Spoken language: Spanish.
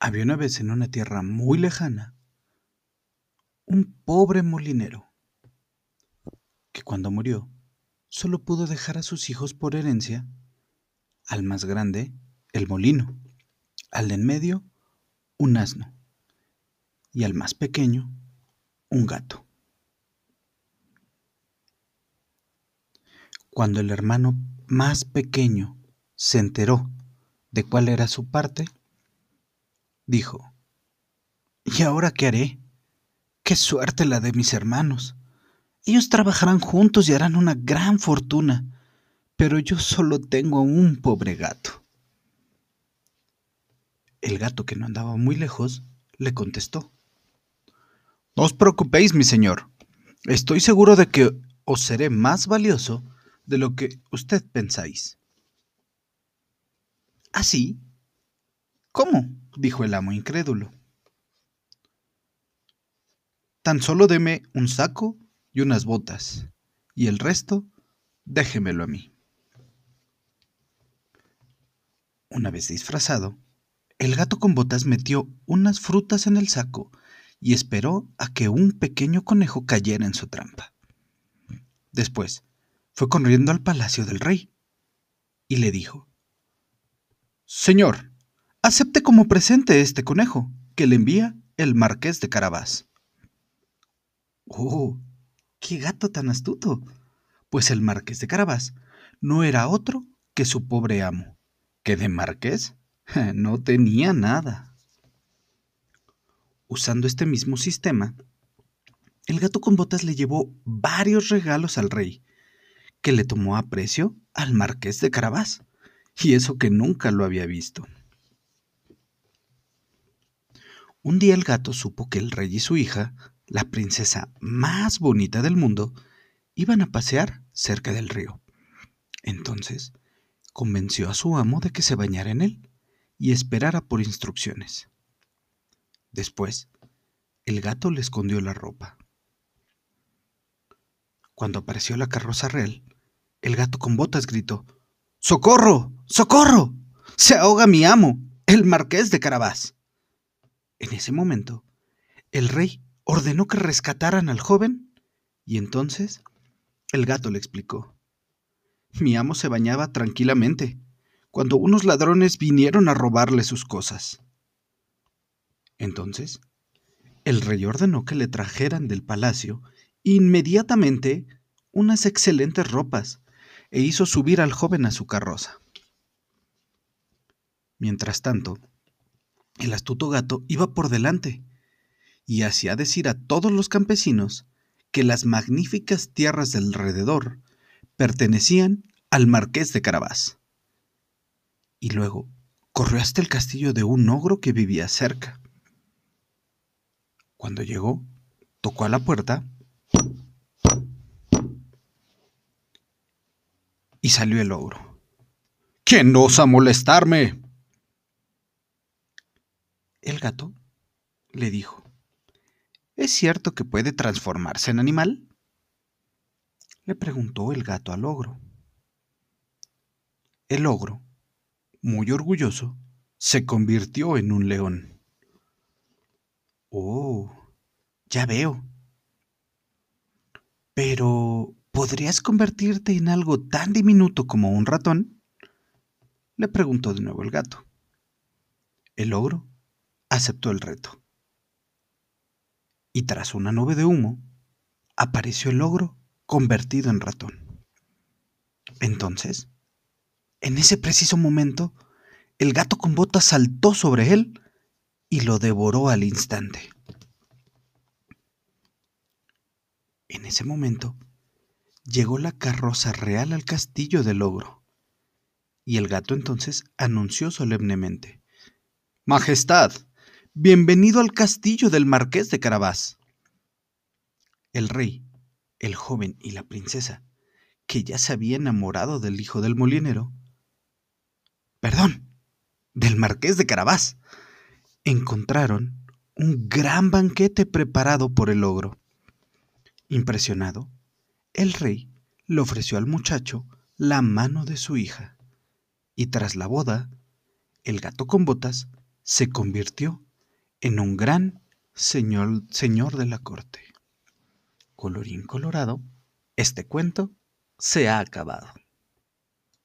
Había una vez en una tierra muy lejana un pobre molinero que cuando murió solo pudo dejar a sus hijos por herencia al más grande el molino, al de en medio un asno y al más pequeño un gato. Cuando el hermano más pequeño se enteró de cuál era su parte, dijo, ¿y ahora qué haré? Qué suerte la de mis hermanos. Ellos trabajarán juntos y harán una gran fortuna, pero yo solo tengo un pobre gato. El gato, que no andaba muy lejos, le contestó. No os preocupéis, mi señor. Estoy seguro de que os seré más valioso de lo que usted pensáis. ¿Así? ¿Cómo? Dijo el amo incrédulo. Tan solo deme un saco y unas botas, y el resto déjemelo a mí. Una vez disfrazado, el gato con botas metió unas frutas en el saco y esperó a que un pequeño conejo cayera en su trampa. Después fue corriendo al palacio del rey y le dijo, Señor, acepte como presente este conejo que le envía el marqués de Carabás. ¡Oh! ¡Qué gato tan astuto! Pues el marqués de Carabás no era otro que su pobre amo, que de marqués no tenía nada. Usando este mismo sistema, el gato con botas le llevó varios regalos al rey, que le tomó a precio al marqués de Carabás y eso que nunca lo había visto. Un día el gato supo que el rey y su hija, la princesa más bonita del mundo, iban a pasear cerca del río. Entonces, convenció a su amo de que se bañara en él y esperara por instrucciones. Después, el gato le escondió la ropa. Cuando apareció la carroza real, el gato con botas gritó, ¡Socorro! ¡Socorro! Se ahoga mi amo, el marqués de Carabás. En ese momento, el rey ordenó que rescataran al joven y entonces el gato le explicó. Mi amo se bañaba tranquilamente cuando unos ladrones vinieron a robarle sus cosas. Entonces, el rey ordenó que le trajeran del palacio inmediatamente unas excelentes ropas e hizo subir al joven a su carroza. Mientras tanto, el astuto gato iba por delante y hacía decir a todos los campesinos que las magníficas tierras del alrededor pertenecían al marqués de Carabás. Y luego corrió hasta el castillo de un ogro que vivía cerca. Cuando llegó, tocó a la puerta y salió el ogro. ¿Quién osa molestarme? El gato le dijo, ¿Es cierto que puede transformarse en animal? Le preguntó el gato al ogro. El ogro, muy orgulloso, se convirtió en un león. Oh, ya veo. Pero, ¿podrías convertirte en algo tan diminuto como un ratón? Le preguntó de nuevo el gato. El ogro aceptó el reto. Y tras una nube de humo, apareció el ogro convertido en ratón. Entonces, en ese preciso momento, el gato con botas saltó sobre él y lo devoró al instante. En ese momento, llegó la carroza real al castillo del ogro, y el gato entonces anunció solemnemente, Majestad, bienvenido al castillo del marqués de Carabás. El rey, el joven y la princesa, que ya se había enamorado del hijo del molinero, perdón, del marqués de Carabás, encontraron un gran banquete preparado por el ogro. Impresionado, el rey le ofreció al muchacho la mano de su hija, y tras la boda, el gato con botas se convirtió en un gran señor, señor de la corte. Colorín colorado, este cuento se ha acabado.